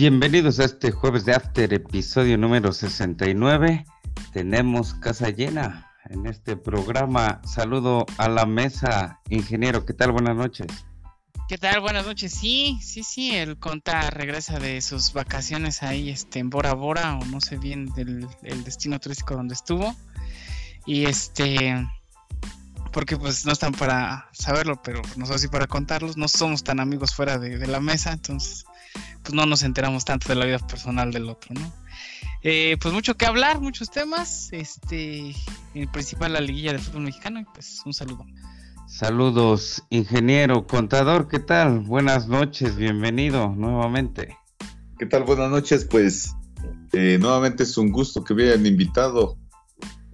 Bienvenidos a este jueves de After, episodio número 69. Tenemos casa llena en este programa. Saludo a la mesa, ingeniero. ¿Qué tal? Buenas noches. ¿Qué tal? Buenas noches. Sí, sí, sí, el Conta regresa de sus vacaciones ahí este, en Bora Bora, o no sé bien del el destino turístico donde estuvo. Y este, porque pues no están para saberlo, pero nosotros sí para contarlos. No somos tan amigos fuera de, de la mesa, entonces pues no nos enteramos tanto de la vida personal del otro, ¿no? Eh, pues mucho que hablar, muchos temas, este, en principal la liguilla de fútbol mexicano, y pues un saludo. Saludos, ingeniero, contador, ¿qué tal? Buenas noches, bienvenido nuevamente. ¿Qué tal? Buenas noches, pues eh, nuevamente es un gusto que me hayan invitado.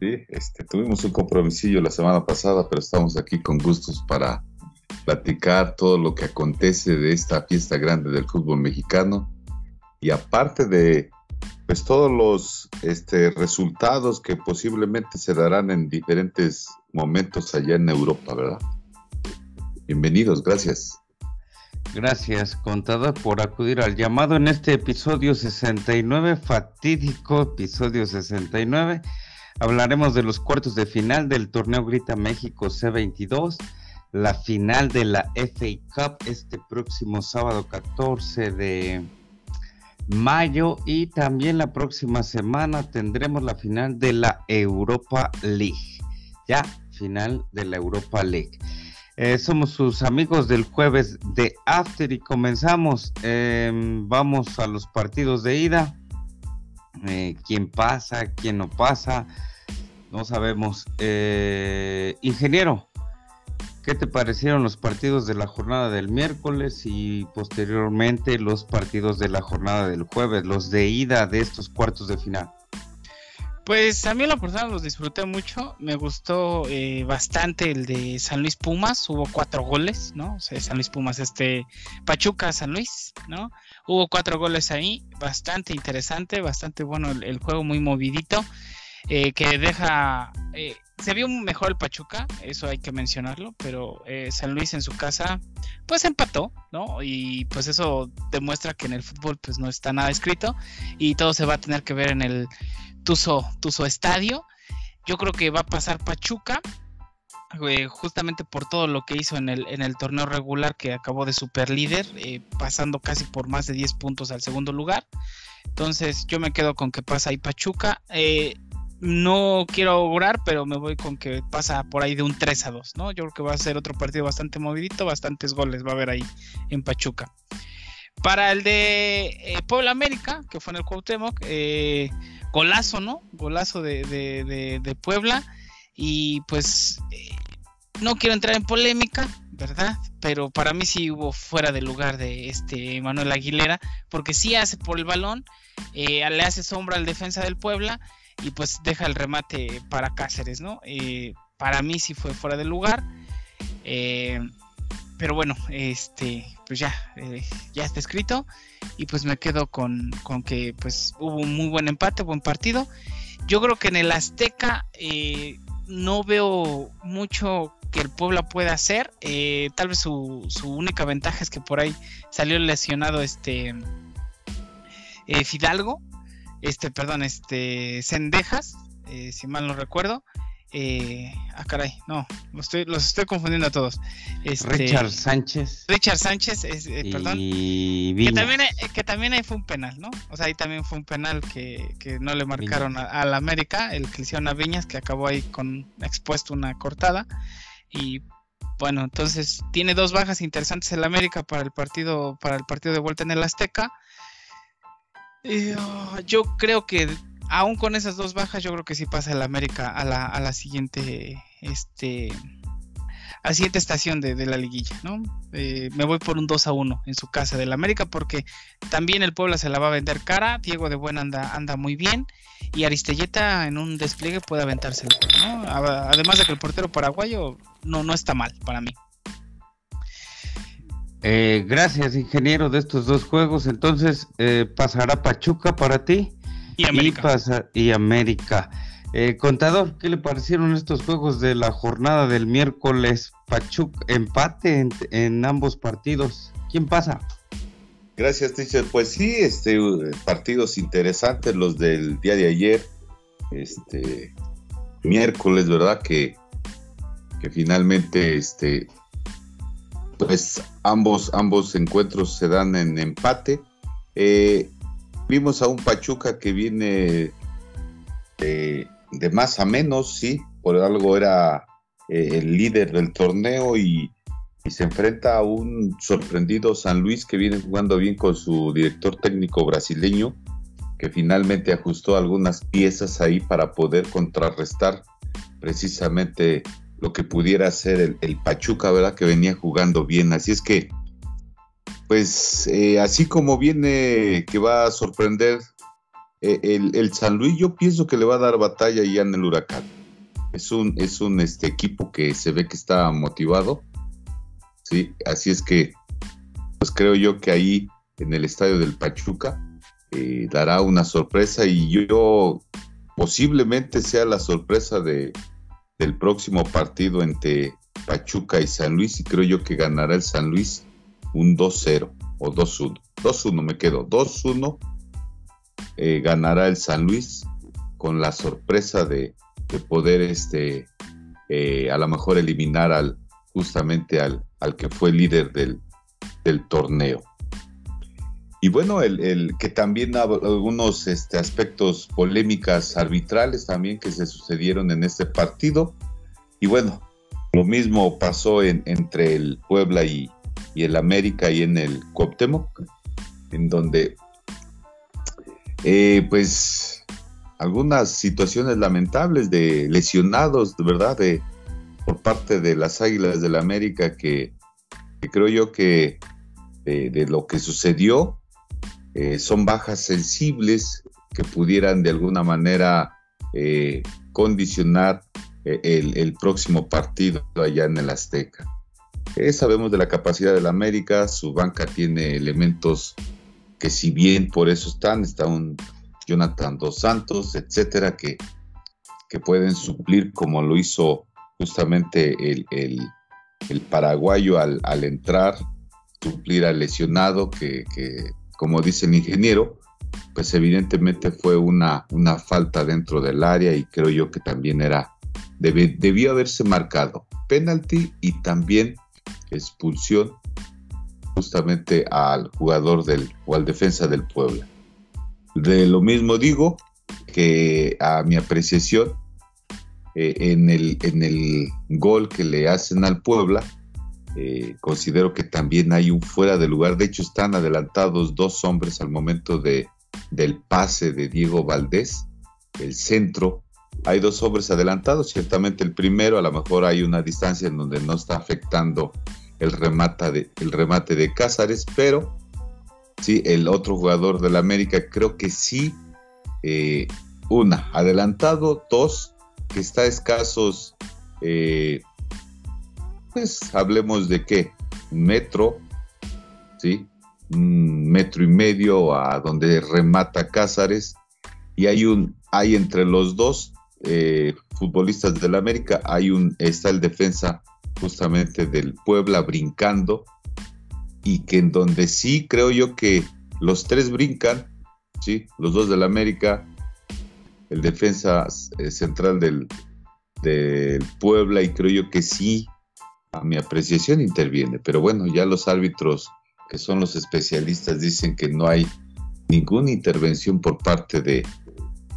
¿sí? Este, tuvimos un compromisillo la semana pasada, pero estamos aquí con gustos para platicar todo lo que acontece de esta fiesta grande del fútbol mexicano y aparte de pues todos los este, resultados que posiblemente se darán en diferentes momentos allá en Europa, ¿verdad? Bienvenidos, gracias. Gracias, contador, por acudir al llamado en este episodio 69, fatídico episodio 69. Hablaremos de los cuartos de final del torneo Grita México C22 la final de la FA Cup este próximo sábado 14 de mayo y también la próxima semana tendremos la final de la Europa League. Ya, final de la Europa League. Eh, somos sus amigos del jueves de After y comenzamos. Em, vamos a los partidos de ida. Eh, ¿Quién pasa? ¿Quién no pasa? No sabemos. Eh, ingeniero, ¿Qué te parecieron los partidos de la jornada del miércoles y posteriormente los partidos de la jornada del jueves, los de ida de estos cuartos de final? Pues a mí la persona los disfruté mucho, me gustó eh, bastante el de San Luis Pumas, hubo cuatro goles, ¿no? O sea, San Luis Pumas, este Pachuca, San Luis, ¿no? Hubo cuatro goles ahí, bastante interesante, bastante bueno el, juego, muy movidito, eh, que deja eh, se vio mejor el Pachuca, eso hay que mencionarlo, pero eh, San Luis en su casa pues empató, ¿no? Y pues eso demuestra que en el fútbol pues no está nada escrito y todo se va a tener que ver en el Tuzo, Tuzo Estadio. Yo creo que va a pasar Pachuca, eh, justamente por todo lo que hizo en el, en el torneo regular que acabó de super líder, eh, pasando casi por más de 10 puntos al segundo lugar. Entonces yo me quedo con que pasa ahí Pachuca. Eh, no quiero augurar, pero me voy con que pasa por ahí de un 3 a 2, ¿no? Yo creo que va a ser otro partido bastante movidito, bastantes goles va a haber ahí en Pachuca. Para el de eh, Puebla América, que fue en el Cuauhtémoc, eh, golazo, ¿no? Golazo de, Puebla. Y pues eh, no quiero entrar en polémica, ¿verdad? Pero para mí sí hubo fuera de lugar de este Manuel Aguilera, porque sí hace por el balón, le hace sombra al defensa del Puebla y pues deja el remate para Cáceres, ¿no? Eh, para mí sí fue fuera de lugar. Eh, pero bueno, este, pues ya, eh, ya está escrito. Y pues me quedo con, con, que pues hubo un muy buen empate, buen partido. Yo creo que en el Azteca no veo mucho que el Puebla pueda hacer. tal vez su, su, única ventaja es que por ahí salió lesionado este Fidalgo este, perdón, este, Cendejas, eh, si mal no recuerdo. Eh, ah, caray, no, los estoy, los estoy confundiendo a todos. Este, Richard Sánchez. Richard Sánchez, eh, perdón. Que también, que también ahí fue un penal, ¿no? O sea, ahí también fue un penal que, que no le marcaron a, la América, el que hicieron a Viñas, que acabó ahí con expuesto una cortada. Y bueno, entonces tiene dos bajas interesantes el América para el partido, para el partido de vuelta en el Azteca. Oh, yo creo que aún con esas dos bajas, yo creo que sí pasa el América a la, a la siguiente, este, a siguiente estación de, la liguilla, ¿no? Eh, me voy por un 2 a 1 en su casa del América porque también el Puebla se la va a vender cara, Diego de Buena anda, anda muy bien y Aristelleta en un despliegue puede aventarse, ¿no? Además de que el portero paraguayo no, no está mal para mí. Eh, gracias, ingeniero, de estos dos juegos. Entonces, eh, pasará Pachuca para ti. Y América. Y, América. Eh, contador, ¿qué le parecieron estos juegos de la jornada del miércoles? Pachuca, empate en, ambos partidos. ¿Quién pasa? Gracias, teacher. Pues sí, este, partidos interesantes los del día de ayer, este, miércoles, ¿verdad? Que, que finalmente, este, pues ambos, ambos encuentros se dan en empate. Eh, vimos a un Pachuca que viene de, más a menos, sí, por algo era eh, el líder del torneo y, se enfrenta a un sorprendido San Luis que viene jugando bien con su director técnico brasileño, que finalmente ajustó algunas piezas ahí para poder contrarrestar precisamente lo que pudiera ser el, Pachuca, ¿verdad? Que venía jugando bien. Así es que, pues, eh, así como viene que va a sorprender eh, el, San Luis, yo pienso que le va a dar batalla ya en el huracán. Es un, es un este, equipo que se ve que está motivado. Sí, así es que, pues creo yo que ahí en el estadio del Pachuca eh, dará una sorpresa y yo posiblemente sea la sorpresa de, del próximo partido entre Pachuca y San Luis y creo yo que ganará el San Luis un 2-0 o 2-1. 2-1 me quedo, 2-1 eh, ganará el San Luis con la sorpresa de, poder este eh, a lo mejor eliminar al justamente al, al que fue líder del, del torneo. Y bueno, el, que también algunos este, aspectos polémicas arbitrales también que se sucedieron en este partido. Y bueno, lo mismo pasó en, entre el Puebla y, el América y en el Cuauhtémoc, en donde eh, pues algunas situaciones lamentables de lesionados, verdad, de, por parte de las Águilas del América que, creo yo que de, lo que sucedió eh, son bajas sensibles que pudieran de alguna manera eh, condicionar eh, el, próximo partido allá en el Azteca. sabemos de la capacidad del América, su banca tiene elementos que si bien por eso están, está un Jonathan Dos Santos, etcétera, que, que pueden suplir como lo hizo justamente el, el, paraguayo al, al, entrar, suplir al lesionado que como dice el ingeniero, pues evidentemente fue una, una falta dentro del área y creo yo que también era, debió haberse marcado penalti y también expulsión justamente al jugador del o al defensa del Puebla. De lo mismo digo que a mi apreciación eh, en, el, en el gol que le hacen al Puebla, eh, considero que también hay un fuera de lugar. De hecho, están adelantados dos hombres al momento de, del pase de Diego Valdés, el centro. Hay dos hombres adelantados, ciertamente el primero, a lo mejor hay una distancia en donde no está afectando el remate de, el remate de Cázares, pero sí, el otro jugador del América creo que sí, eh, una, adelantado, dos, que está escasos eh, pues hablemos de qué, metro, ¿sí? Un metro y medio a donde remata Cázares, y hay un, hay entre los dos eh, futbolistas del América, hay un, está el defensa justamente del Puebla brincando, y que en donde sí creo yo que los tres brincan, ¿sí? Los dos del América, el defensa eh, central del, del Puebla, y creo yo que sí a mi apreciación interviene, pero bueno, ya los árbitros que son los especialistas dicen que no hay ninguna intervención por parte de,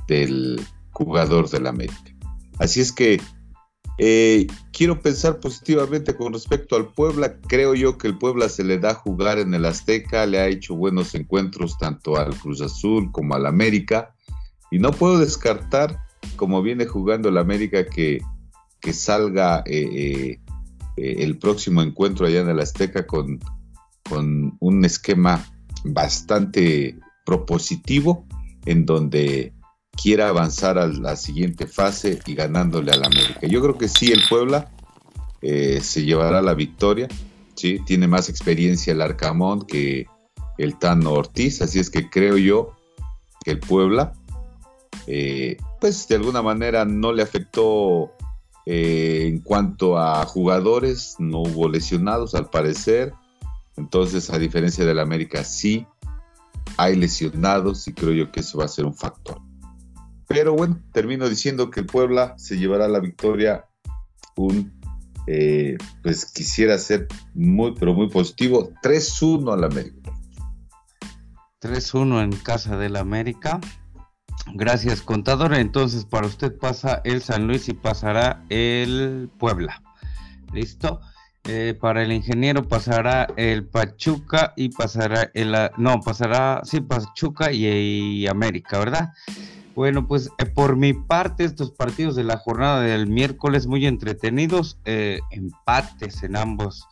del jugador del América. Así es que eh, quiero pensar positivamente con respecto al Puebla. Creo yo que el Puebla se le da a jugar en el Azteca, le ha hecho buenos encuentros tanto al Cruz Azul como al América. Y no puedo descartar, como viene jugando el América, que, que salga eh, eh, eh, el próximo encuentro allá en el Azteca con, con un esquema bastante propositivo en donde quiera avanzar a la siguiente fase y ganándole al América. Yo creo que sí, el Puebla eh, se llevará la victoria, ¿sí? tiene más experiencia el Arcamón que el Tano Ortiz, así es que creo yo que el Puebla, eh, pues de alguna manera no le afectó eh, en cuanto a jugadores, no hubo lesionados al parecer. Entonces, a diferencia del América, sí hay lesionados y creo yo que eso va a ser un factor. Pero bueno, termino diciendo que Puebla se llevará la victoria. Un, eh, pues quisiera ser muy, pero muy positivo. 3-1 al América. 3-1 en casa del América. Gracias, contador. Entonces, para usted pasa el San Luis y pasará el Puebla. ¿Listo? Eh, para el ingeniero pasará el Pachuca y pasará el... No, pasará, sí, Pachuca y, América, ¿verdad? Bueno, pues eh, por mi parte, estos partidos de la jornada del miércoles muy entretenidos, eh, empates en ambos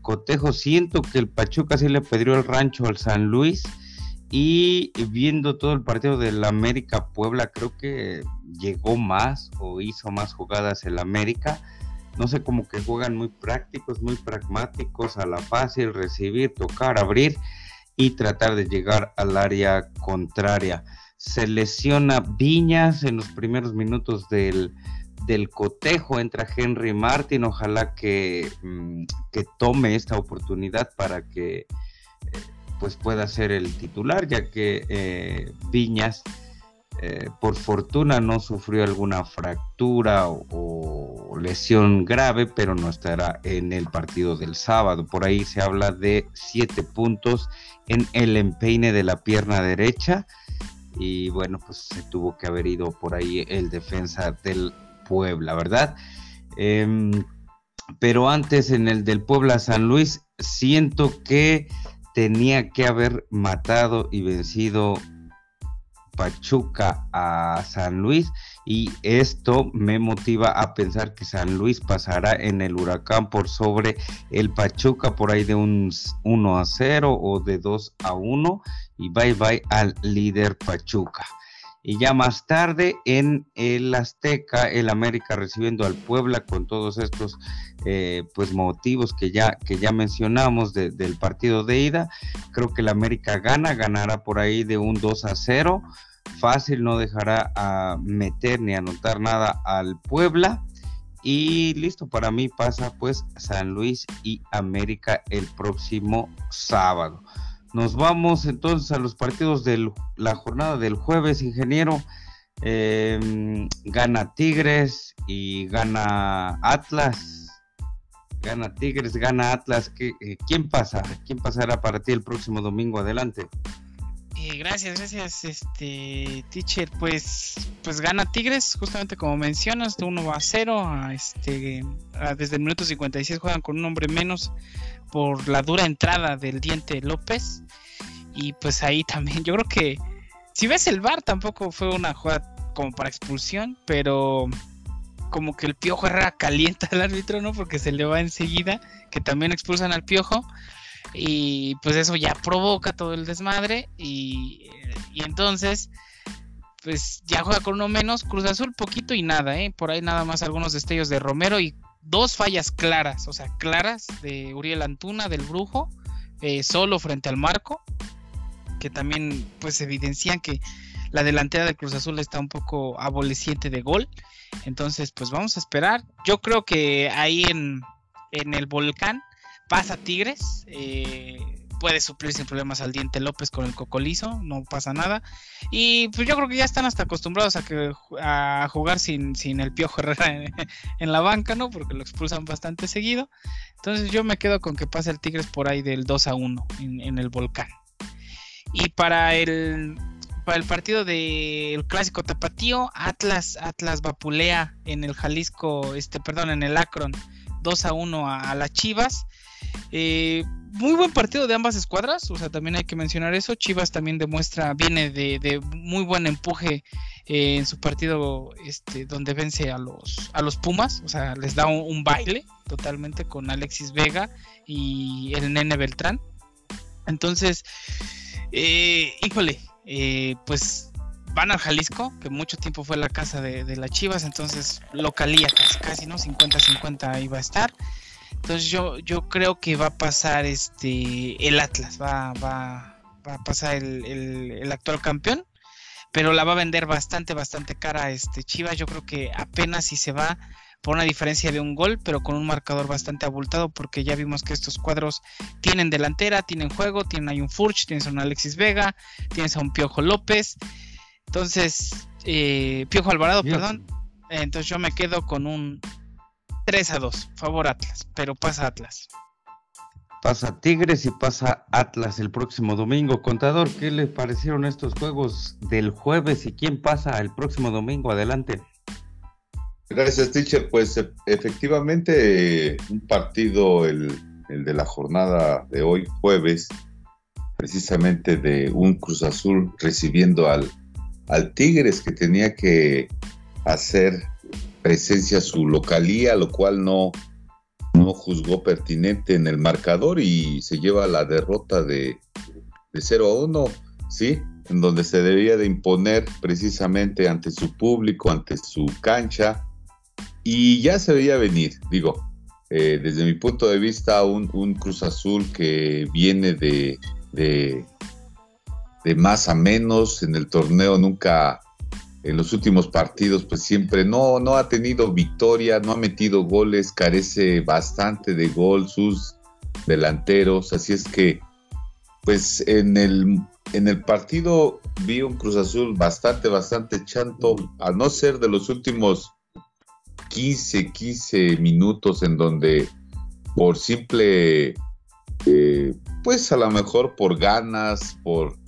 cotejos. Siento que el Pachuca sí le pedió el rancho al San Luis y viendo todo el partido del América Puebla, creo que llegó más o hizo más jugadas el América. No sé, como que juegan muy prácticos, muy pragmáticos, a la fácil, recibir, tocar, abrir y tratar de llegar al área contraria. Se lesiona Viñas en los primeros minutos del, cotejo, entra Henry Martin, ojalá que, mm, que tome esta oportunidad para que pues pueda ser el titular, ya que eh, Viñas eh, por fortuna no sufrió alguna fractura o, lesión grave, pero no estará en el partido del sábado. Por ahí se habla de siete puntos en el empeine de la pierna derecha y bueno, pues se tuvo que haber ido por ahí el defensa del Puebla, ¿verdad? Em, pero antes en el del Puebla San Luis, siento que tenía que haber matado y vencido Pachuca a San Luis y esto me motiva a pensar que San Luis pasará en el huracán por sobre el Pachuca por ahí de un 1 a 0 o de 2 a 1 y bye bye al líder Pachuca. Y ya más tarde en el Azteca, el América recibiendo al Puebla con todos estos eh, pues motivos que ya, que ya mencionamos del partido de ida. Creo que el América gana, ganará por ahí de un 2 a 0. Fácil, no dejará a meter ni anotar nada al Puebla. Y listo, para mí pasa pues San Luis y América el próximo sábado. Nos vamos entonces a los partidos de la jornada del jueves, ingeniero. Em, gana Tigres y gana Atlas. Gana Tigres, gana Atlas. Eh, ¿Quién pasa? ¿Quién pasará para ti el próximo domingo? Adelante. Eh, gracias, gracias, este teacher. Pues, pues gana Tigres, justamente como mencionas, de 1 a 0. este, desde el minuto 56 juegan con un hombre menos por la dura entrada del diente López. Y pues ahí también, yo creo que si ves el bar tampoco fue una jugada como para expulsión, pero como que el Piojo Herrera calienta al árbitro, ¿no? Porque se le va enseguida, que también expulsan al Piojo. Y pues eso ya provoca todo el desmadre. Y, y entonces, pues ya juega con uno menos. Cruz Azul poquito y nada, ¿eh? Por ahí nada más algunos destellos de Romero y dos fallas claras, o sea, claras de Uriel Antuna, del Brujo, eh, solo frente al marco, que también pues evidencian que la delantera del Cruz Azul está un poco aboleciente de gol. Entonces, pues vamos a esperar. Yo creo que ahí en, en el volcán pasa Tigres. Eh, puede suplir sin problemas al Diente López con el cocolizo, no pasa nada. Y pues yo creo que ya están hasta acostumbrados a que a jugar sin, sin el Piojo Herrera en, la banca, ¿no? Porque lo expulsan bastante seguido. Entonces yo me quedo con que pase el Tigres por ahí del 2 a 1 en, el volcán. Y para el para el partido del clásico tapatío, Atlas, Atlas vapulea en el Jalisco, este, perdón, en el Akron, 2 a 1 a, a las Chivas. Eh, muy buen partido de ambas escuadras, o sea, también hay que mencionar eso. Chivas también demuestra, viene de, muy buen empuje eh, en su partido este, donde vence a los, a los Pumas, o sea, les da un, baile totalmente con Alexis Vega y el Nene Beltrán. Entonces, eh, híjole, pues van al Jalisco, que mucho tiempo fue la casa de, de las Chivas, entonces localía casi, casi, ¿no? 50-50 iba a estar. Entonces yo, yo creo que va a pasar este el Atlas, va, va, va a pasar el, actual campeón, pero la va a vender bastante, bastante cara este Chivas. Yo creo que apenas si se va por una diferencia de un gol, pero con un marcador bastante abultado, porque ya vimos que estos cuadros tienen delantera, tienen juego, tienen ahí un Furch, tienes a un Alexis Vega, tienes a un Piojo López. Entonces, eh, Piojo Alvarado, perdón. Entonces yo me quedo con un 3 a 2, favor Atlas, pero pasa Atlas. Pasa Tigres y pasa Atlas el próximo domingo. Contador, ¿qué le parecieron estos juegos del jueves y quién pasa el próximo domingo? Adelante. Gracias, teacher. Pues e, efectivamente, un partido, el, de la jornada de hoy, jueves, precisamente de un Cruz Azul recibiendo al, al Tigres que tenía que hacer presencia su localía, lo cual no, no juzgó pertinente en el marcador y se lleva la derrota de, de 0 a 1, ¿sí? En donde se debía de imponer precisamente ante su público, ante su cancha, y ya se veía venir, digo, eh, desde mi punto de vista, un, un Cruz Azul que viene de, de, de más a menos en el torneo, nunca en los últimos partidos, pues siempre no, no ha tenido victoria, no ha metido goles, carece bastante de gol sus delanteros, así es que, pues en el, en el partido vi un Cruz Azul bastante, bastante chanto, a no ser de los últimos 15, 15 minutos en donde por simple, eh, pues a lo mejor por ganas, por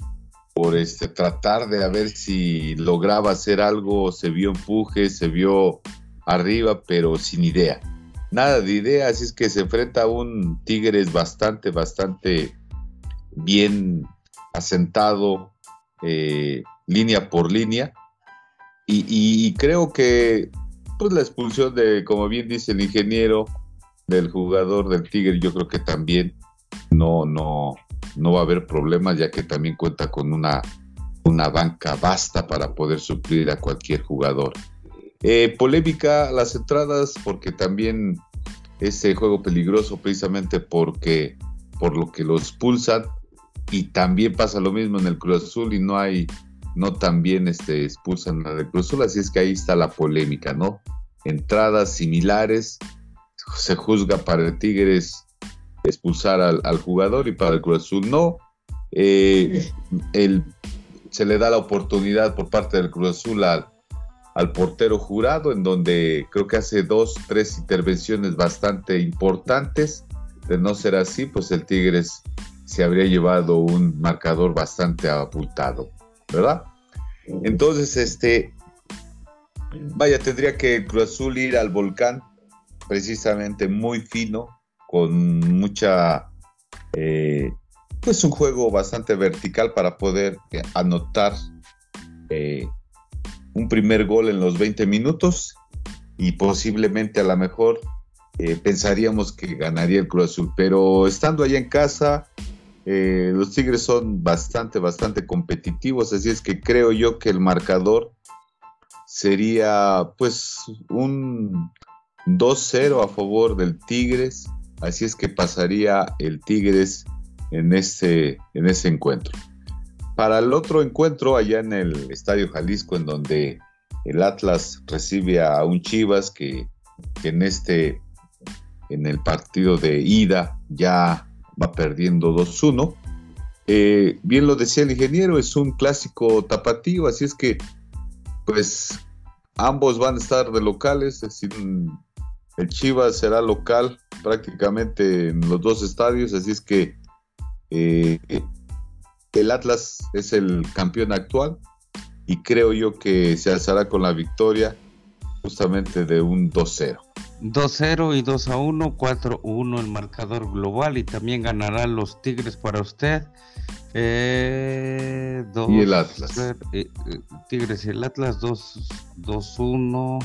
por este, tratar de ver si lograba hacer algo, se vio empuje, se vio arriba, pero sin idea. Nada de idea, así es que se enfrenta a un Tigres bastante, bastante bien asentado, eh, línea por línea. Y, creo que pues la expulsión de, como bien dice el ingeniero, del jugador del Tigre, yo creo que también no, no, no va a haber problemas ya que también cuenta con una, una banca vasta para poder suplir a cualquier jugador. Eh, polémica las entradas porque también ese juego peligroso precisamente porque por lo que lo expulsan y también pasa lo mismo en el Cruz Azul y no hay no también este, expulsan a del Cruz Azul, así es que ahí está la polémica, ¿no? Entradas similares, se juzga para el Tigres expulsar al, jugador y para el Cruz Azul no. Eh, se le da la oportunidad por parte del Cruz Azul al, al, portero jurado, en donde creo que hace dos, tres intervenciones bastante importantes. De no ser así, pues el Tigres se habría llevado un marcador bastante abultado, ¿verdad? Entonces, este, vaya, tendría que el Cruz Azul ir al volcán precisamente muy fino, con mucha, eh, pues un juego bastante vertical para poder eh, anotar eh, un primer gol en los 20 minutos y posiblemente a lo mejor pensaríamos que ganaría el Cruz Azul, pero estando allá en casa, los Tigres son bastante, bastante competitivos, así es que creo yo que el marcador sería pues un 2-0 a favor del Tigres Así es que pasaría el Tigres en ese, en ese encuentro. Para el otro encuentro, allá en el Estadio Jalisco, en donde el Atlas recibe a un Chivas que, en este, en el partido de ida ya va perdiendo 2-1. Eh, bien lo decía el ingeniero, es un clásico tapatío, así es que pues ambos van a estar de locales, es decir, el Chivas será local prácticamente en los dos estadios, así es que eh, el Atlas es el campeón actual y creo yo que se alzará con la victoria justamente de un 2-0. 2-0 y 2-1, 4-1 el marcador global y también ganarán los Tigres para usted. Eh, y el Atlas. Eh, Tigres y el Atlas 2-1.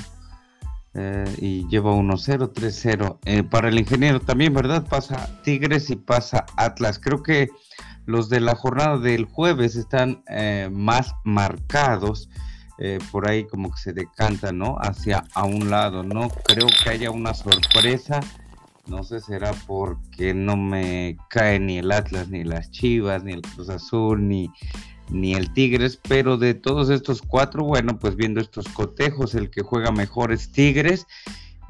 Eh, y lleva 1-0, 3-0. Eh, para el ingeniero también, ¿verdad? Pasa Tigres y pasa Atlas. Creo que los de la jornada del jueves están eh, más marcados. por ahí como que se decantan, ¿no? Hacia a un lado. No creo que haya una sorpresa. No sé, será porque no me cae ni el Atlas, ni las Chivas, ni el Cruz Azul, ni ni el Tigres, pero de todos estos cuatro, bueno, pues viendo estos cotejos, el que juega mejor es Tigres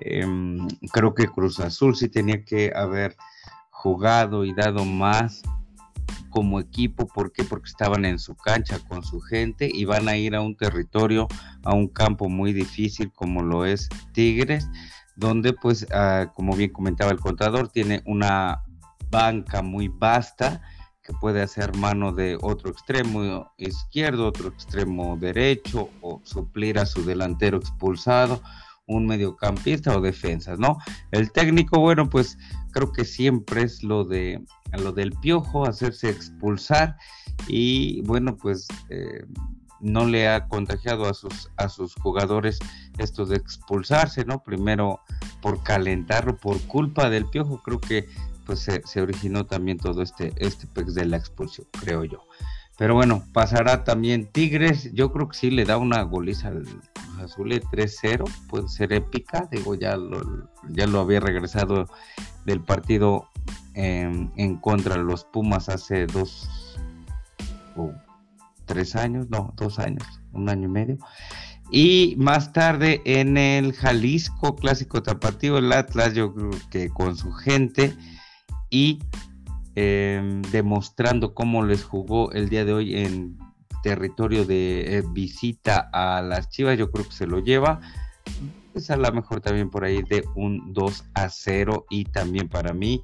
Em, creo que Cruz Azul sí tenía que haber jugado y dado más como equipo. ¿Por qué? Porque estaban en su cancha con su gente y van a ir a un territorio, a un campo muy difícil como lo es Tigres, donde pues, ah, como bien comentaba el contador, tiene una banca muy vasta puede hacer mano de otro extremo izquierdo, otro extremo derecho o suplir a su delantero expulsado un mediocampista o defensa, ¿no? El técnico, bueno, pues creo que siempre es lo de lo del piojo, hacerse expulsar y bueno, pues eh, no le ha contagiado a sus a sus jugadores esto de expulsarse, ¿no? Primero por calentarlo, por culpa del piojo, creo que pues se, originó también todo este este de la expulsión, creo yo. Pero bueno, pasará también Tigres. Yo creo que sí le da una goliza al Azul 3-0. Puede ser épica. Digo, ya lo, ya lo había regresado del partido em, en contra de los Pumas hace dos o tres años. No, dos años, un año y medio. Y más tarde en el Jalisco Clásico Tapatío, el Atlas, yo creo que con su gente. Y Em, demostrando cómo les jugó el día de hoy en territorio de eh, visita a las Chivas, yo creo que se lo lleva. Pues a lo mejor también por ahí de un 2 a 0 y también para mí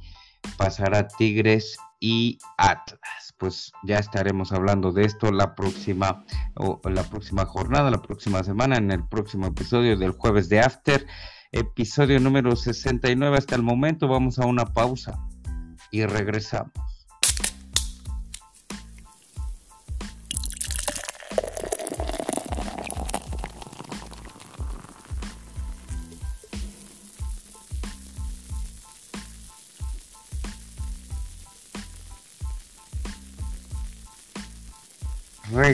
pasará Tigres y Atlas. Pues ya estaremos hablando de esto la próxima o la próxima jornada, la próxima semana en el próximo episodio del jueves de After, episodio número 69 hasta el momento. Vamos a una pausa y regresamos.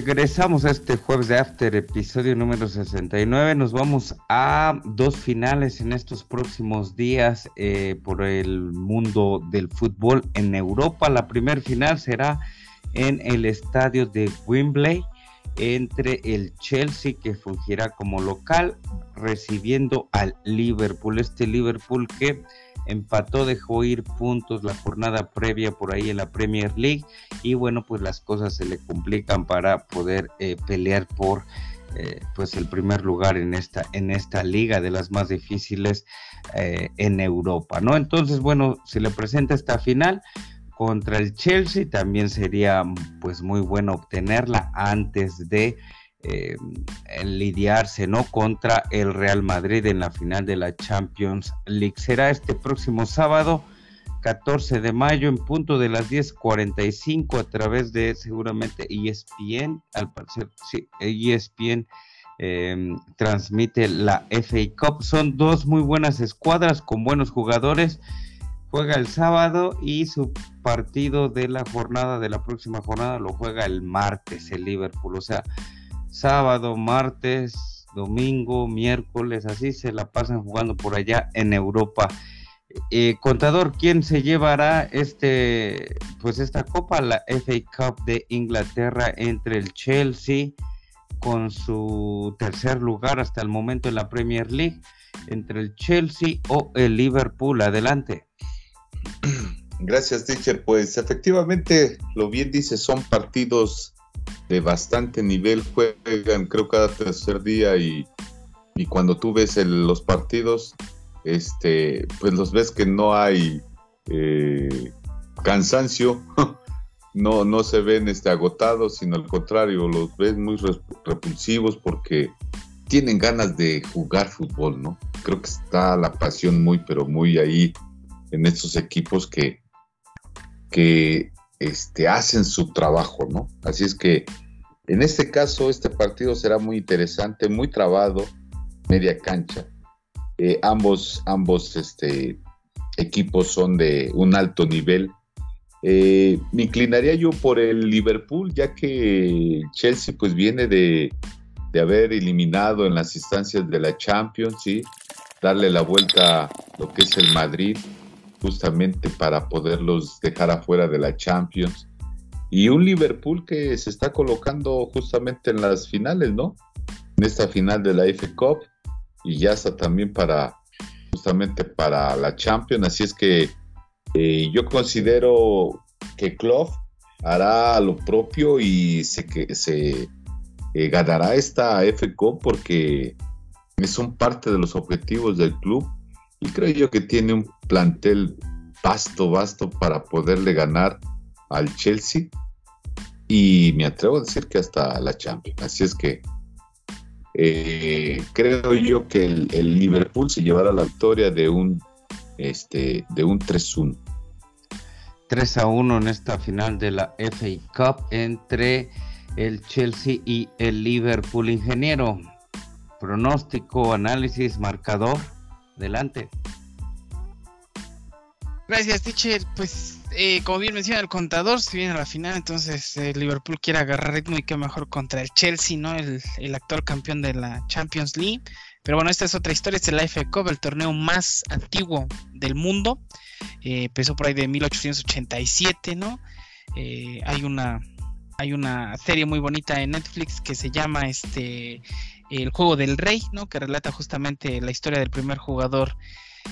Regresamos a este jueves de After, episodio número 69. Nos vamos a dos finales en estos próximos días eh, por el mundo del fútbol en Europa. La primera final será en el estadio de Wembley entre el Chelsea que fungirá como local recibiendo al Liverpool. Este Liverpool que empató, dejó ir puntos la jornada previa por ahí en la Premier League y bueno, pues las cosas se le complican para poder eh, pelear por eh, pues el primer lugar en esta, en esta liga de las más difíciles eh, en Europa, ¿no? Entonces, bueno, se le presenta esta final contra el Chelsea, también sería pues muy bueno obtenerla antes de eh, lidiarse ¿no? contra el Real Madrid en la final de la Champions League. Será este próximo sábado, 14 de mayo, en punto de las 10:45 a través de seguramente ESPN, al parecer, sí, ESPN. Em, transmite la FA Cup. Son dos muy buenas escuadras con buenos jugadores. Juega el sábado y su partido de la jornada, de la próxima jornada, lo juega el martes el Liverpool. O sea, sábado, martes, domingo, miércoles, así se la pasan jugando por allá en Europa. Eh, contador, ¿quién se llevará este, pues esta copa, la FA Cup de Inglaterra entre el Chelsea con su tercer lugar hasta el momento en la Premier League, entre el Chelsea o el Liverpool? Adelante. Gracias, teacher. Pues efectivamente, lo bien dice, son partidos de bastante nivel, juegan creo cada tercer día y, cuando tú ves los partidos, este, pues los ves que no hay eh, cansancio, no, no se ven este, agotados, sino al contrario, los ves muy repulsivos porque tienen ganas de jugar fútbol, ¿no? Creo que está la pasión muy, pero muy ahí en estos equipos que, que este, hacen su trabajo, ¿no? Así es que en este caso, este partido será muy interesante, muy trabado, media cancha. Eh, ambos ambos este, equipos son de un alto nivel. Eh, me inclinaría yo por el Liverpool, ya que Chelsea pues viene de, de haber eliminado en las instancias de la Champions, ¿sí? darle la vuelta a lo que es el Madrid justamente para poderlos dejar afuera de la Champions. Y un Liverpool que se está colocando justamente en las finales, ¿no? En esta final de la F Cup y ya está también para justamente para la Champions, así es que eh, yo considero que Klopp hará lo propio y se, que, se eh, ganará esta FCO porque son parte de los objetivos del club y creo yo que tiene un plantel vasto, vasto para poderle ganar al Chelsea y me atrevo a decir que hasta la Champions. Así es que eh, creo yo que el, Liverpool se llevará la victoria de un este de un 3-1. 3 a 1 en esta final de la FA Cup entre el Chelsea y el Liverpool. Ingeniero, pronóstico, análisis, marcador. Adelante. Gracias, teacher. Pues, eh, como bien menciona el contador, si viene a la final, entonces el Liverpool quiere agarrar ritmo y qué mejor contra el Chelsea, ¿no? El, actual campeón de la Champions League. Pero bueno, esta es otra historia, es el FA Cup, el torneo más antiguo del mundo. Eh, empezó por ahí de 1887, ¿no? Eh, hay una hay una serie muy bonita en Netflix que se llama este El juego del rey, ¿no? Que relata justamente la historia del primer jugador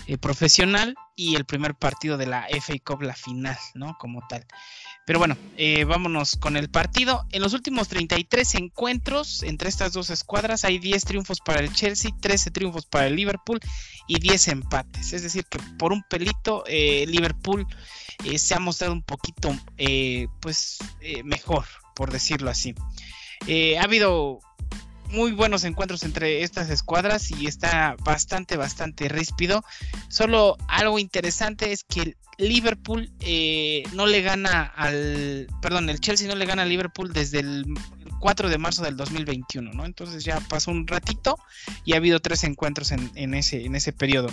eh, profesional y el primer partido de la FA Cup, la final, ¿no? Como tal. Pero bueno, eh, vámonos con el partido. En los últimos 33 encuentros entre estas dos escuadras hay 10 triunfos para el Chelsea, 13 triunfos para el Liverpool y 10 empates. Es decir, que por un pelito eh, Liverpool se ha mostrado un poquito pues mejor, por decirlo así. ha habido muy buenos encuentros entre estas escuadras y está bastante, bastante ríspido. Solo algo interesante es que Liverpool eh, no le gana al, perdón, el Chelsea no le gana al Liverpool desde el 4 de marzo del 2021, ¿no? Entonces ya pasó un ratito y ha habido tres encuentros en, ese, en ese periodo.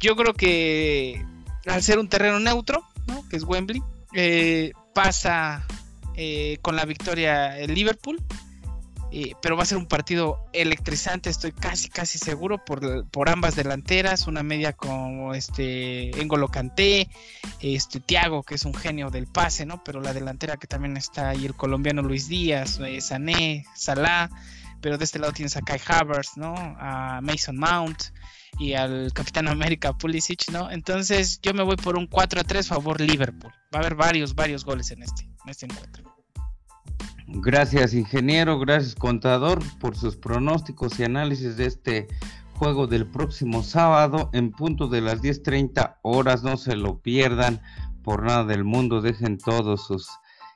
Yo creo que al ser un terreno neutro, ¿no? Que es Wembley, eh, pasa eh, con la victoria el Liverpool pero va a ser un partido electrizante, estoy casi casi seguro por, por ambas delanteras, una media como este Engolo Canté, este Tiago que es un genio del pase, ¿no? Pero la delantera que también está ahí el colombiano Luis Díaz, eh, Sané, Salah, pero de este lado tienes a Kai Havertz, ¿no? A Mason Mount y al Capitán América Pulisic, ¿no? Entonces yo me voy por un 4 a 3 favor Liverpool. Va a haber varios varios goles en este en este encuentro. Gracias, ingeniero. Gracias, contador, por sus pronósticos y análisis de este juego del próximo sábado en punto de las 10:30 horas. No se lo pierdan por nada del mundo. Dejen todos sus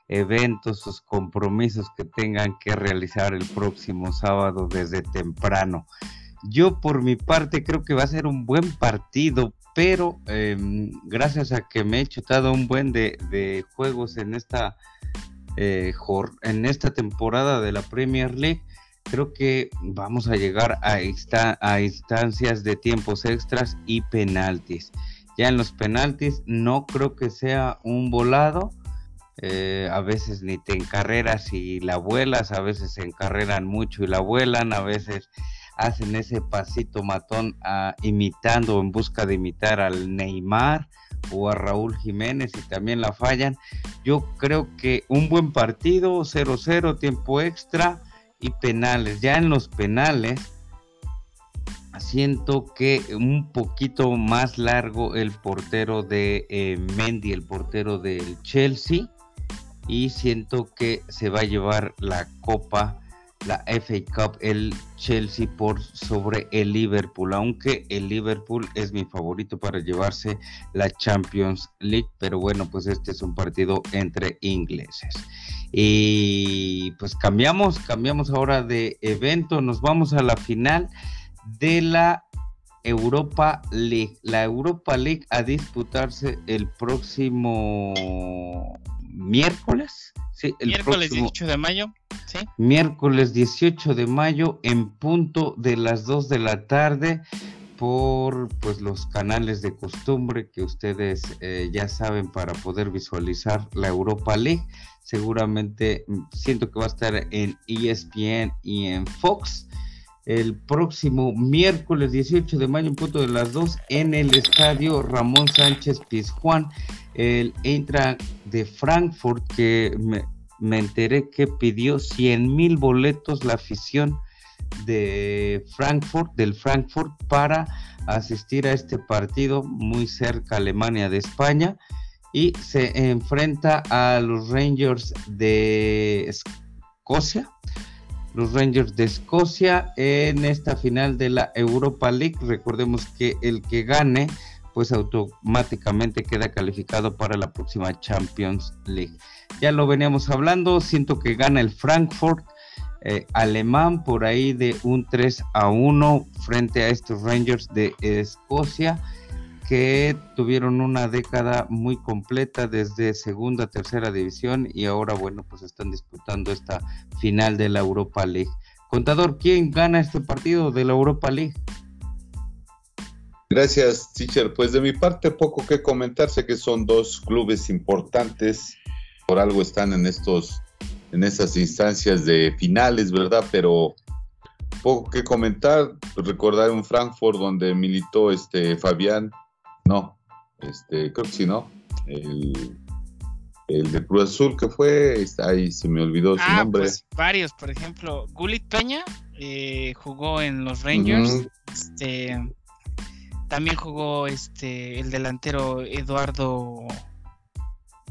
eventos, sus compromisos que tengan que realizar el próximo sábado desde temprano. Yo por mi parte creo que va a ser un buen partido, pero em, gracias a que me he chutado un buen de, de juegos en esta eh, en esta temporada de la Premier League. Creo que vamos a llegar a, a instancias de tiempos extras y penaltis. Ya en los penaltis no creo que sea un volado. Eh, a veces ni te encarreras y la vuelas, a veces se encarreran mucho y la vuelan, a veces hacen ese pasito matón ah, imitando en busca de imitar al Neymar o a Raúl Jiménez y también la fallan. Yo creo que un buen partido, 0-0, tiempo extra y penales. Ya en los penales siento que un poquito más largo el portero de eh, Mendy, el portero del Chelsea, y siento que se va a llevar la copa la FA Cup el Chelsea por sobre el Liverpool, aunque el Liverpool es mi favorito para llevarse la Champions League, pero bueno, pues este es un partido entre ingleses. Y pues cambiamos, cambiamos ahora de evento, nos vamos a la final de la Europa League. La Europa League a disputarse el próximo miércoles. Sí, el miércoles 18 de mayo. ¿sí? Miércoles 18 de mayo en punto de las 2 de la tarde por pues los canales de costumbre que ustedes eh, ya saben para poder visualizar la Europa League. Seguramente mm, siento que va a estar en ESPN y en Fox el próximo miércoles 18 de mayo en punto de las 2 en el estadio Ramón Sánchez Pizjuán el Eintracht de Frankfurt que me, enteré que pidió 100 mil boletos la afición de Frankfurt, del Frankfurt, para asistir a este partido muy cerca Alemania de España y se enfrenta a los Rangers de Escocia. Los Rangers de Escocia en esta final de la Europa League. Recordemos que el que gane pues automáticamente queda calificado para la próxima Champions League. Ya lo veníamos hablando, siento que gana el Frankfurt eh, alemán por ahí de un 3 a 1 frente a estos Rangers de Escocia que tuvieron una década muy completa desde segunda, tercera división y ahora bueno pues están disputando esta final de la Europa League. Contador, ¿quién gana este partido de la Europa League? Gracias, teacher. Pues de mi parte poco que comentar, sé que son dos clubes importantes, por algo están en estos en esas instancias de finales, ¿verdad? Pero poco que comentar, recordar un Frankfurt donde militó este Fabián, no, este, creo que sí, ¿no? El, el de Cruz Azul que fue, está ahí se me olvidó su ah, nombre. Pues varios, por ejemplo, Gulit Peña eh, jugó en los Rangers, este también jugó este el delantero Eduardo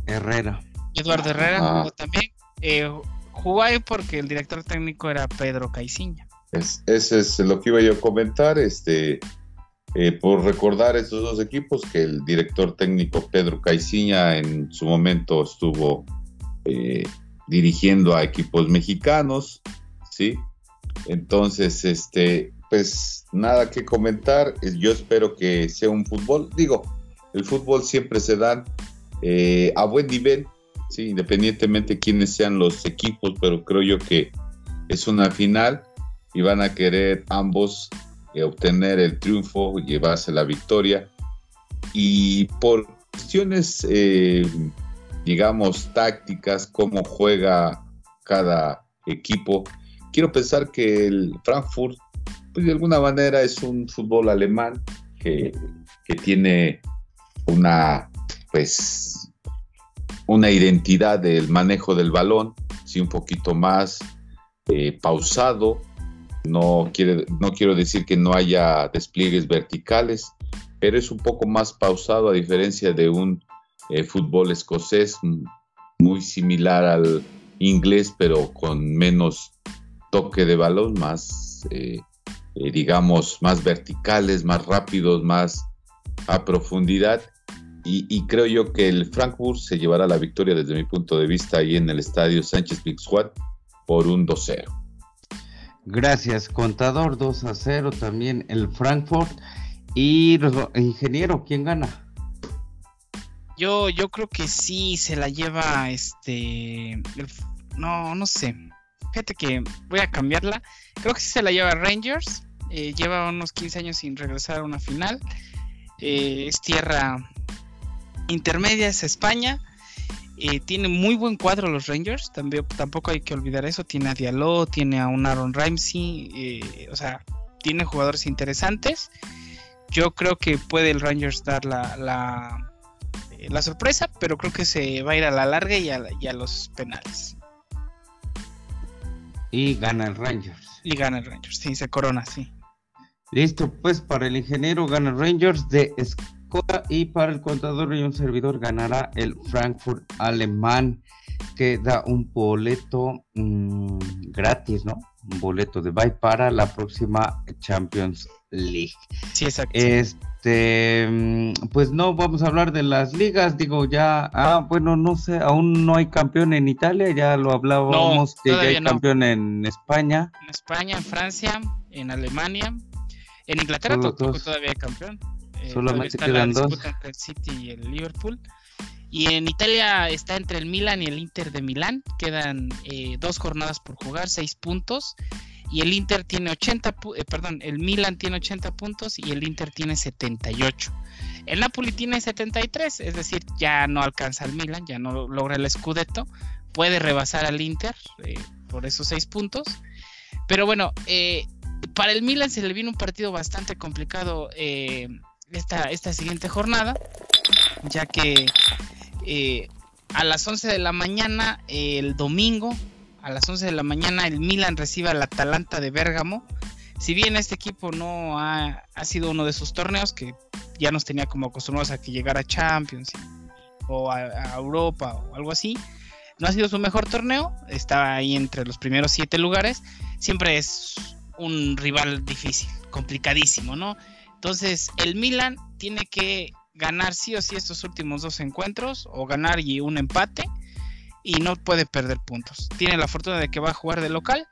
Herrera. Eduardo Herrera jugó también. Eh, jugó ahí porque el director técnico era Pedro Caiciña. Es, ese es lo que iba yo a comentar, este, eh, por recordar estos dos equipos, que el director técnico Pedro Caiciña en su momento estuvo eh, dirigiendo a equipos mexicanos, ¿sí? Entonces, este, pues nada que comentar. Yo espero que sea un fútbol. Digo, el fútbol siempre se da eh, a buen nivel, sí, independientemente de quiénes sean los equipos, pero creo yo que es una final y van a querer ambos obtener el triunfo, llevarse la victoria. Y por cuestiones, eh, digamos, tácticas, cómo juega cada equipo, quiero pensar que el Frankfurt pues de alguna manera es un fútbol alemán que, tiene una, pues, una identidad del manejo del balón, sí, un poquito más eh, pausado. No, quiere, no quiero decir que no haya despliegues verticales, pero es un poco más pausado a diferencia de un eh, fútbol escocés muy similar al inglés, pero con menos toque de balón, más eh, eh, digamos, más verticales, más rápidos, más a profundidad. Y, creo yo que el Frankfurt se llevará la victoria desde mi punto de vista ahí en el estadio Sánchez Pizjuán por un 2-0. Gracias, contador 2 a 0 también el Frankfurt. Y ingeniero, ¿quién gana? Yo, yo creo que sí se la lleva este. no, no sé. Fíjate que voy a cambiarla. Creo que sí se la lleva Rangers. Eh, lleva unos 15 años sin regresar a una final. Eh, es tierra intermedia, es España. Eh, tiene muy buen cuadro los Rangers. También, tampoco hay que olvidar eso. Tiene a Diallo, tiene a un Aaron Ramsey. o sea, tiene jugadores interesantes. Yo creo que puede el Rangers dar la, la, sorpresa, pero creo que se va a ir a la larga y a los penales. Y gana el Rangers. Y gana el Rangers, sí, se corona, sí. Listo, pues para el ingeniero gana el Rangers de Y para el contador y un servidor ganará el Frankfurt alemán que da un boleto mm, gratis, ¿no? Un boleto de bye para la próxima Champions League. Sí, exacto. Este, mm, pues no vamos a hablar de las ligas, digo ya, ah, bueno, no sé, aún no hay campeón en Italia, ya lo hablábamos que ya hay campeón en España. En España, en Francia, en Alemania, en Inglaterra todavía hay campeón. Eh, solamente quedan dos. Entre el City y el Liverpool. Y en Italia está entre el Milan y el Inter de Milán. Quedan eh, dos jornadas por jugar, seis puntos y el Inter tiene 80, eh, perdón, el Milan tiene 80 puntos y el Inter tiene 78. El Napoli tiene 73, es decir, ya no alcanza al Milan, ya no logra el Scudetto, puede rebasar al Inter eh, por esos 6 puntos. Pero bueno, eh, para el Milan se le viene un partido bastante complicado esta, esta siguiente jornada, ya que a las 11 de la mañana el domingo a las 11 de la mañana el Milan recibe al Atalanta de Bérgamo. Si bien este equipo no ha, sido uno de sus torneos, que ya nos tenía como acostumbrados a que llegara a Champions o a, Europa o algo así, no ha sido su mejor torneo, está ahí entre los primeros siete lugares, siempre es un rival difícil, complicadísimo, ¿no? Entonces el Milan tiene que ganar sí o sí estos últimos dos encuentros o ganar y un empate y no puede perder puntos. Tiene la fortuna de que va a jugar de local.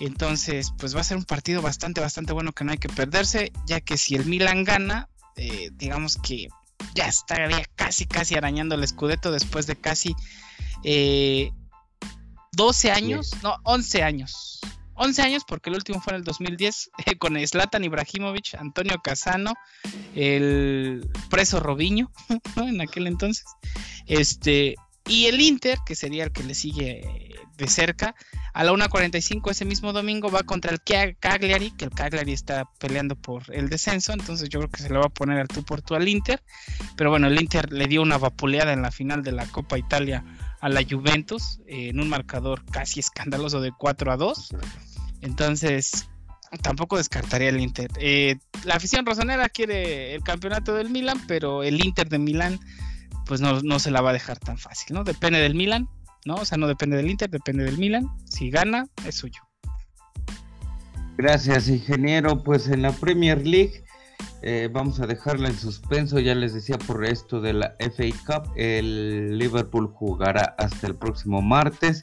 Entonces, pues va a ser un partido bastante, bastante bueno que no hay que perderse, ya que si el Milan gana, eh, digamos que ya estaría casi, casi arañando el Scudetto después de casi 12 eh, años, no, 11 años. 11 años porque el último fue en el 2010 con Zlatan Ibrahimovic, Antonio Casano, el preso Robiño, en aquel entonces. Este, y el Inter, que sería el que le sigue de cerca, a la 1.45 ese mismo domingo va contra el Cagliari, que el Cagliari está peleando por el descenso, entonces yo creo que se le va a poner al tú por tú al Inter. Pero bueno, el Inter le dio una vapuleada en la final de la Copa Italia a la Juventus eh, en un marcador casi escandaloso de 4 a 2. Entonces, tampoco descartaría el Inter. Eh, la afición rosonera quiere el campeonato del Milan, pero el Inter de Milán pues no, se la va a dejar tan fácil, ¿no? Depende del Milan, ¿no? O sea, no depende del Inter, depende del Milan. Si gana, es suyo. Gracias, ingeniero. Pues en la Premier League eh, vamos a dejarla en suspenso. Ya les decía por esto de la FA Cup, el Liverpool jugará hasta el próximo martes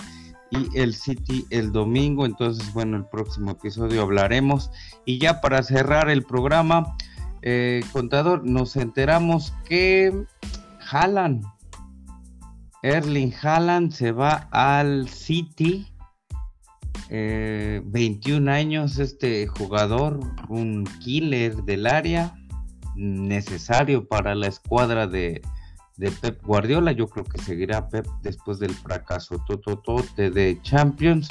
y el City el domingo. Entonces, bueno, el próximo episodio hablaremos. Y ya para cerrar el programa, eh, contador, nos enteramos que Haaland. Erling Haaland se va al City. 21 eh, años este jugador, un killer del área, necesario para la escuadra de, Pep Guardiola. Yo creo que seguirá Pep después del fracaso tototote de Champions.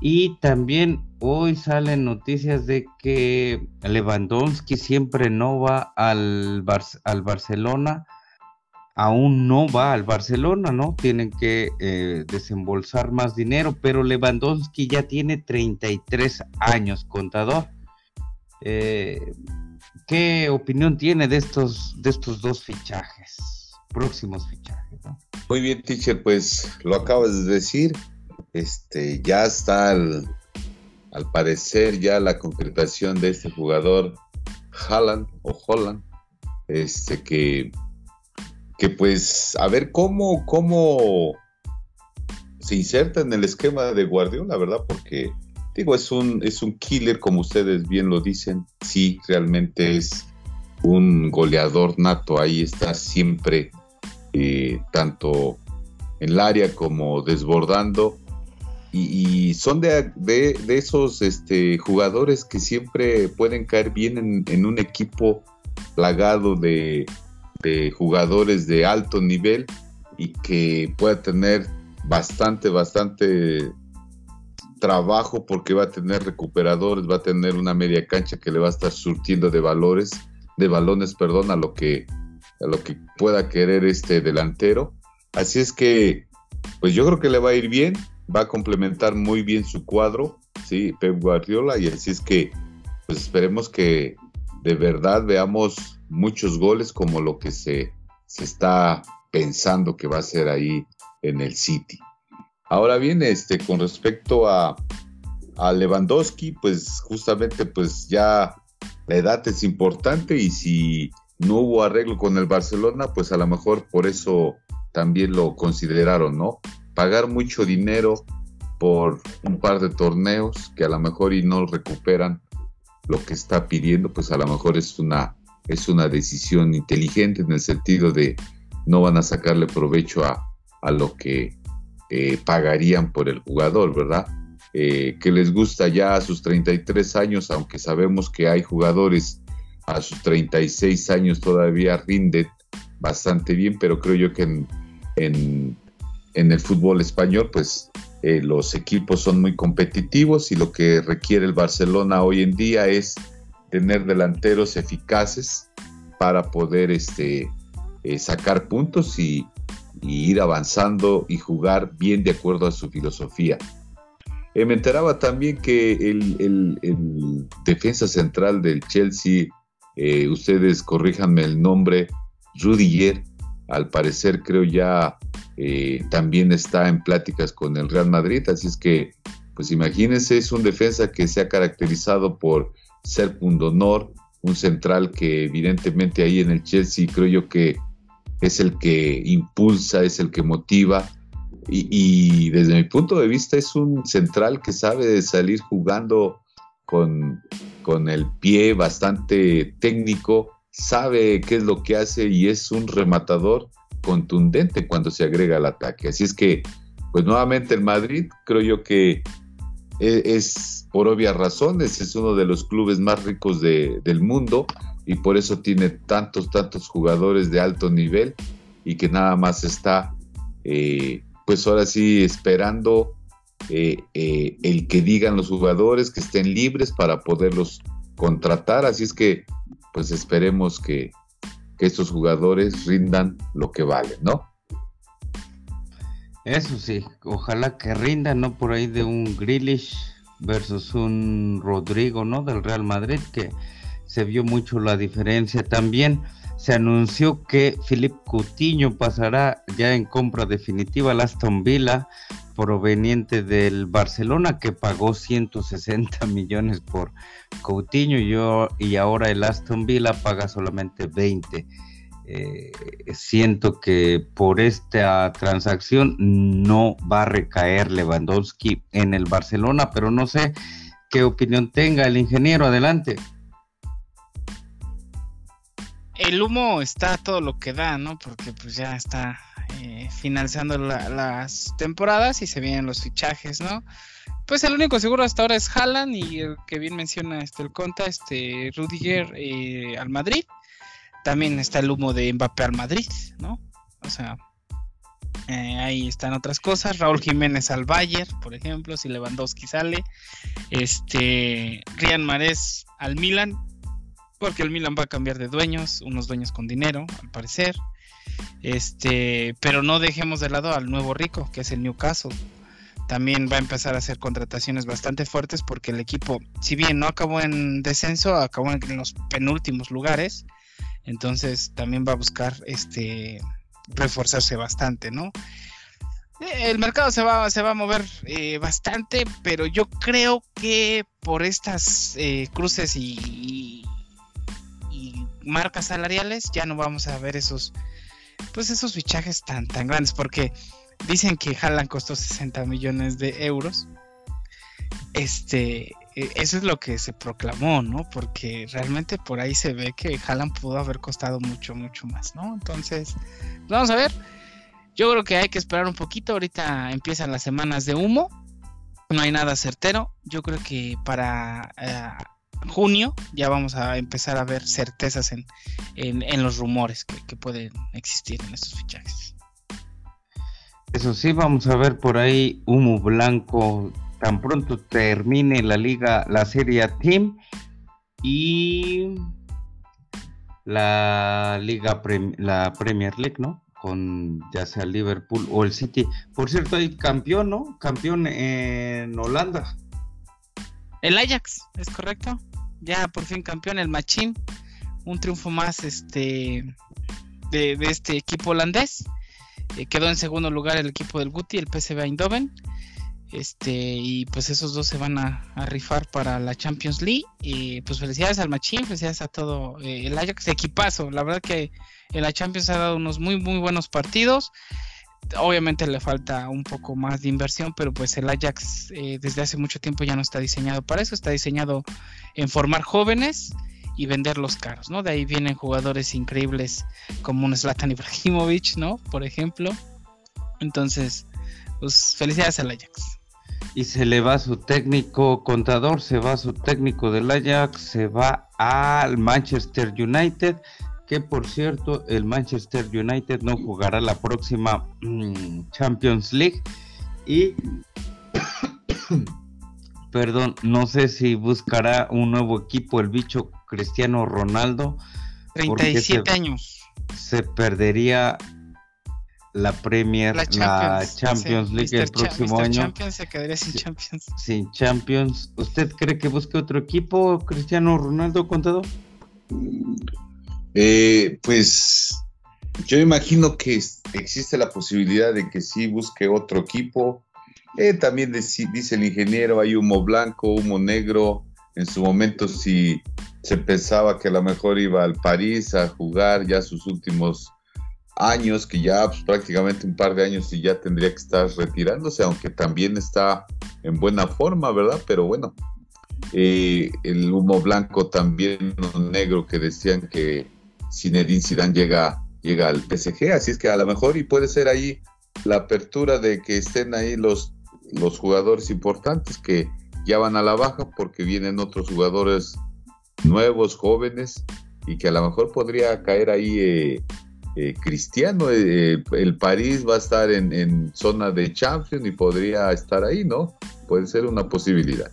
Y también hoy salen noticias de que Lewandowski siempre no va al, al Barcelona aún no va al Barcelona, ¿no? Tienen que eh, desembolsar más dinero, pero Lewandowski ya tiene 33 años, contador. Eh, ¿Qué opinión tiene de estos, de estos dos fichajes, próximos fichajes? Muy bien, teacher, pues lo acabas de decir. Este, ya está al, al parecer ya la concretación de este jugador Haaland o Holland, este que que pues a ver cómo, cómo se inserta en el esquema de Guardiola, ¿verdad? Porque digo, es un, es un killer, como ustedes bien lo dicen, sí, realmente es un goleador nato, ahí está siempre, eh, tanto en el área como desbordando. Y, son de, de, esos este, jugadores que siempre pueden caer bien en, un equipo plagado de, de jugadores de alto nivel y que pueda tener bastante, bastante trabajo porque va a tener recuperadores, va a tener una media cancha que le va a estar surtiendo de valores, de balones, perdón, a lo que a lo que pueda querer este delantero. Así es que pues yo creo que le va a ir bien, va a complementar muy bien su cuadro, sí, Pep Guardiola y así es que pues esperemos que de verdad veamos muchos goles como lo que se, se está pensando que va a ser ahí en el City. Ahora bien, este, con respecto a, a Lewandowski, pues justamente pues ya la edad es importante y si no hubo arreglo con el Barcelona, pues a lo mejor por eso también lo consideraron, ¿no? Pagar mucho dinero por un par de torneos que a lo mejor y no recuperan lo que está pidiendo, pues a lo mejor es una es una decisión inteligente en el sentido de no van a sacarle provecho a, lo que eh, pagarían por el jugador, ¿verdad? Eh, que les gusta ya a sus 33 años, aunque sabemos que hay jugadores a sus 36 años todavía rinden bastante bien, pero creo yo que en, en, el fútbol español, pues eh, los equipos son muy competitivos y lo que requiere el Barcelona hoy en día es tener delanteros eficaces para poder este, eh, sacar puntos y, ir avanzando y jugar bien de acuerdo a su filosofía. eh, me enteraba también que el, defensa central del Chelsea, eh, ustedes corríjanme el nombre, Rudiger, al parecer creo ya eh, también está en pláticas con el Real Madrid, así es que, pues imagínense, es un defensa que se ha caracterizado por ser pundonor, un central que evidentemente ahí en el Chelsea creo yo que es el que impulsa, es el que motiva, y, desde mi punto de vista es un central que sabe salir jugando con, con el pie bastante técnico, sabe qué es lo que hace y es un rematador contundente cuando se agrega al ataque. Así es que, pues nuevamente el Madrid creo yo que e, es, por obvias razones, es uno de los clubes más ricos del mundo y por eso tiene tantos, tantos jugadores de alto nivel y que nada más está eh, pues ahora sí esperando eh, eh, el que digan los jugadores que estén libres para poderlos contratar. Así es que, pues esperemos que, estos jugadores rindan lo que valen, ¿no? Eso sí, ojalá que rindan, ¿no? Por ahí de un Grealish versus un Rodrigo, ¿no? Del Real Madrid, que se vio mucho la diferencia también se anunció que Philip Coutinho pasará ya en compra definitiva al Aston Villa proveniente del Barcelona que pagó 160 millones por Coutinho y, y ahora el Aston Villa paga solamente 20. Eh, siento que por esta transacción no va a recaer Lewandowski en el Barcelona, pero no sé qué opinión tenga el ingeniero. Adelante el humo está todo lo que da, ¿no? Porque pues ya está eh, finalizando las temporadas y se vienen los fichajes, ¿no? Pues el único seguro hasta ahora es Haaland y el que bien menciona este, el Conta, este Rudiger eh, al Madrid. También está el humo de Mbappé al Madrid, ¿no? O sea, eh, ahí están otras cosas. Raúl Jiménez al Bayern, por ejemplo, si Lewandowski sale. Este, Rian Marés al Milan, porque el Milan va a cambiar de dueños, unos dueños con dinero, al parecer. Este, pero no dejemos de lado al nuevo rico, que es el Newcastle. También va a empezar a hacer contrataciones bastante fuertes porque el equipo, si bien no acabó en descenso, acabó en los penúltimos lugares. Entonces también va a buscar este reforzarse bastante, ¿no? El mercado se va, se va a mover eh, bastante, pero yo creo que por estas eh, cruces y, marcas salariales ya no vamos a ver esos pues esos fichajes tan tan grandes porque dicen que Haaland costó 60 millones de euros. Este e, eso es lo que se proclamó no porque realmente por ahí se ve que Haaland pudo haber costado mucho mucho más no entonces vamos a ver. Yo creo que hay que esperar un poquito. Ahorita empiezan las semanas de humo. No hay nada certero. Yo creo que para eh, junio ya vamos a empezar a ver certezas en, en, los rumores que, pueden existir en estos fichajes. Eso sí, vamos a ver por ahí humo blanco tan pronto termine la liga, la serie Team y la liga, la Premier League, ¿no? Con ya sea Liverpool o el City. Por cierto, hay campeón, ¿no? Campeón en Holanda. El Ajax, ¿es correcto? Ya por fin campeón el Machín, un triunfo más este de, este equipo holandés. Eh, quedó en segundo lugar el equipo del Guti, el PSV Eindhoven. Este, y pues esos dos se van a, rifar para la Champions League. Y pues felicidades al Machín, felicidades a todo eh, el Ajax, equipazo. La verdad que en la Champions ha dado unos muy, muy buenos partidos. Obviamente le falta un poco más de inversión, pero pues el Ajax eh, desde hace mucho tiempo ya no está diseñado para eso, está diseñado en formar jóvenes y venderlos caros, ¿no? De ahí vienen jugadores increíbles como un Zlatan Ibrahimovic, ¿no? Por ejemplo. Entonces, pues felicidades al Ajax. Y se le va su técnico contador, se va su técnico del Ajax, se va al Manchester United que por cierto el Manchester United no jugará la próxima mm, Champions League y perdón, no sé si buscará un nuevo equipo el bicho Cristiano Ronaldo. 37 años. Se perdería la Premier, la Champions, League el próximo año. Champions se quedaría sin Champions. Sin Champions. ¿Usted cree que busque otro equipo, Cristiano Ronaldo Contado? Eh, pues yo imagino que existe la posibilidad de que sí busque otro equipo. Eh, también dice el ingeniero, hay humo blanco, humo negro. En su momento si se pensaba que a lo mejor iba al París a jugar ya sus últimos años, que ya pues, prácticamente un par de años y ya tendría que estar retirándose, aunque también está en buena forma, ¿verdad? Pero bueno, eh, el humo blanco también negro que decían que Zinedine Zidane llega, llega al PSG, así es que a lo mejor y puede ser ahí la apertura de que estén ahí los, los jugadores importantes que ya van a la baja porque vienen otros jugadores nuevos, jóvenes y que a lo mejor podría caer ahí eh, eh, Cristiano. Eh, el París va a estar en, zona de Champions y podría estar ahí, ¿no? Puede ser una posibilidad.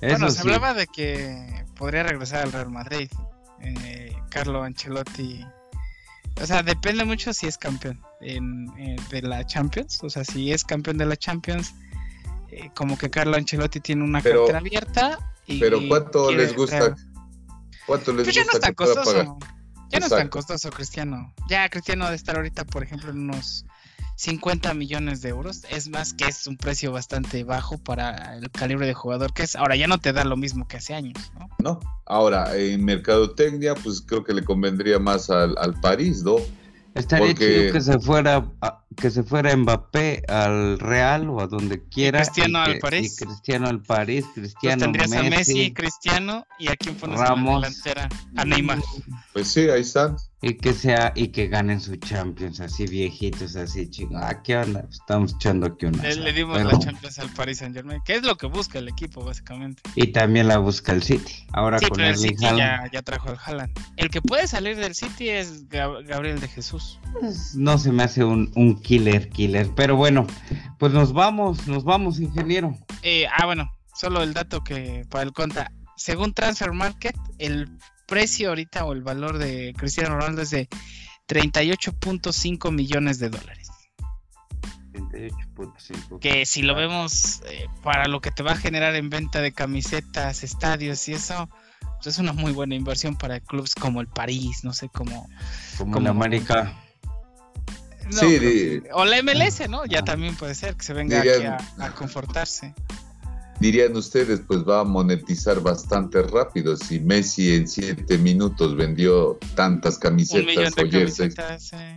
bueno, se hablaba de que podría regresar al Real Madrid. Carlo Ancelotti. O sea, depende mucho si es campeón de la Champions. O sea, si es campeón de la Champions, como que Carlo Ancelotti tiene una cartera abierta pero ¿cuánto les gusta? ¿Cuánto les pues ya no es tan costoso. Ya no es tan costoso, Cristiano. Ya Cristiano de estar ahorita, por ejemplo, en unos 50 millones de euros. Es más que es un precio bastante bajo para el calibre de jugador que es. Ahora ya no te da lo mismo que hace años, ¿no? No. Ahora, en mercadotecnia, pues creo que le convendría más al, al París, ¿no? Estaría chido que se fuera que se fuera Mbappé al Real o a donde quiera. Cristiano al París. Y Cristiano al París, Cristiano pues tendrías Messi, a Messi, Cristiano y a quién pones Ramos, delantera, a Neymar. Pues sí, ahí están. Y que sea, y que ganen su Champions, así viejitos, así chicos. Ah, ¿qué onda? Estamos echando aquí una. Le, dimos la Champions al Paris Saint Germain, que es lo que busca el equipo, básicamente. Y también la busca el City. Ahora con el City ya, ya, trajo al Haaland. El que puede salir del City es Gabriel de Jesús. Pues, no se me hace un, un killer, killer. Pero bueno, pues nos vamos, nos vamos, ingeniero. Eh, ah, bueno, solo el dato que para el conta. Según Transfer Market, el precio ahorita o el valor de Cristiano Ronaldo es de 38.5 millones de dólares. 38.5. Que si lo vemos eh, para lo que te va a generar en venta de camisetas, estadios y eso, pues es una muy buena inversión para clubes como el París, no sé, como... Como, la América. sí, o la MLS, ¿no? Ya también puede ser que se venga aquí a confortarse dirían ustedes, pues va a monetizar bastante rápido. Si Messi en siete minutos vendió tantas camisetas o jerseys,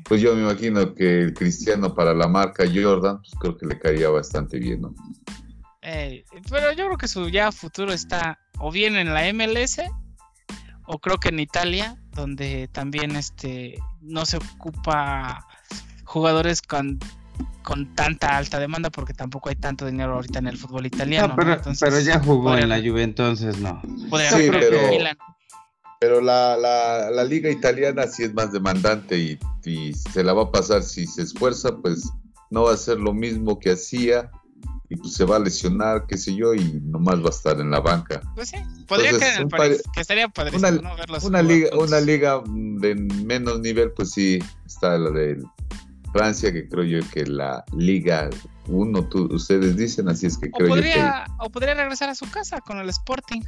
pues yo me imagino que el Cristiano para la marca Jordan, pues creo que le caería bastante bien, ¿no? pero yo creo que su ya futuro está o bien en la MLS o creo que en Italia, donde también este no se ocupa jugadores con con tanta alta demanda porque tampoco hay tanto dinero ahorita en el fútbol italiano. pero, ya jugó en la Juve, entonces no. Sí, pero, la, la, liga italiana sí es más demandante y, se la va a pasar si se esfuerza, pues no va a ser lo mismo que hacía y pues se va a lesionar, qué sé yo, y nomás va a estar en la banca. Pues sí, podría caer en el París, que estaría padrísimo, una, una liga, una liga de menos nivel, pues sí, está la del Francia, que creo yo que la Liga 1, ustedes dicen, así es que creo yo que... O podría regresar a su casa con el Sporting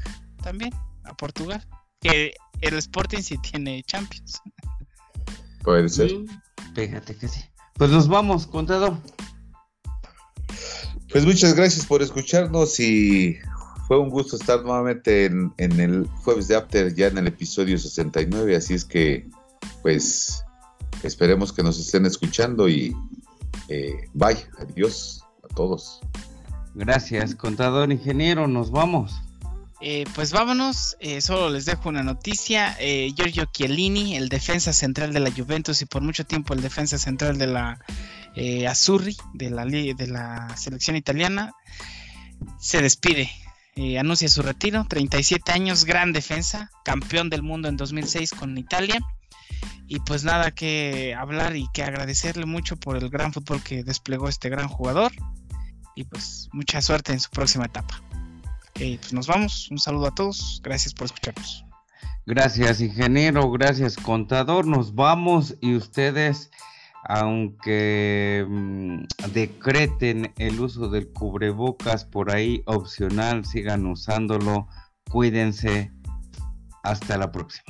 también, a Portugal. Que el Sporting sí tiene Champions. Puede ser. fíjate que sí. Pues nos vamos, contador. Pues muchas gracias por escucharnos y fue un gusto estar nuevamente en, en, el jueves de After, ya en el episodio 69, así es que, pues, Esperemos que nos estén escuchando y eh, bye, adiós a todos. Gracias, contador ingeniero, nos vamos. Eh, pues vámonos, eh, solo les dejo una noticia. Giorgio Chiellini, el defensa central de la Juventus y por mucho tiempo el defensa central de la Azzurri, de la, de la selección italiana, se despide. anuncia su retiro, 37 años, gran defensa, campeón del mundo en 2006 con Italia y pues nada que hablar y que agradecerle mucho por el gran fútbol que desplegó este gran jugador. Y pues mucha suerte en su próxima etapa. Eh, pues nos vamos. Un saludo a todos. Gracias por escucharnos. Gracias, ingeniero. Gracias, contador. Nos vamos y ustedes aunque mm, decreten el uso del cubrebocas por ahí opcional, sigan usándolo, cuídense, hasta la próxima.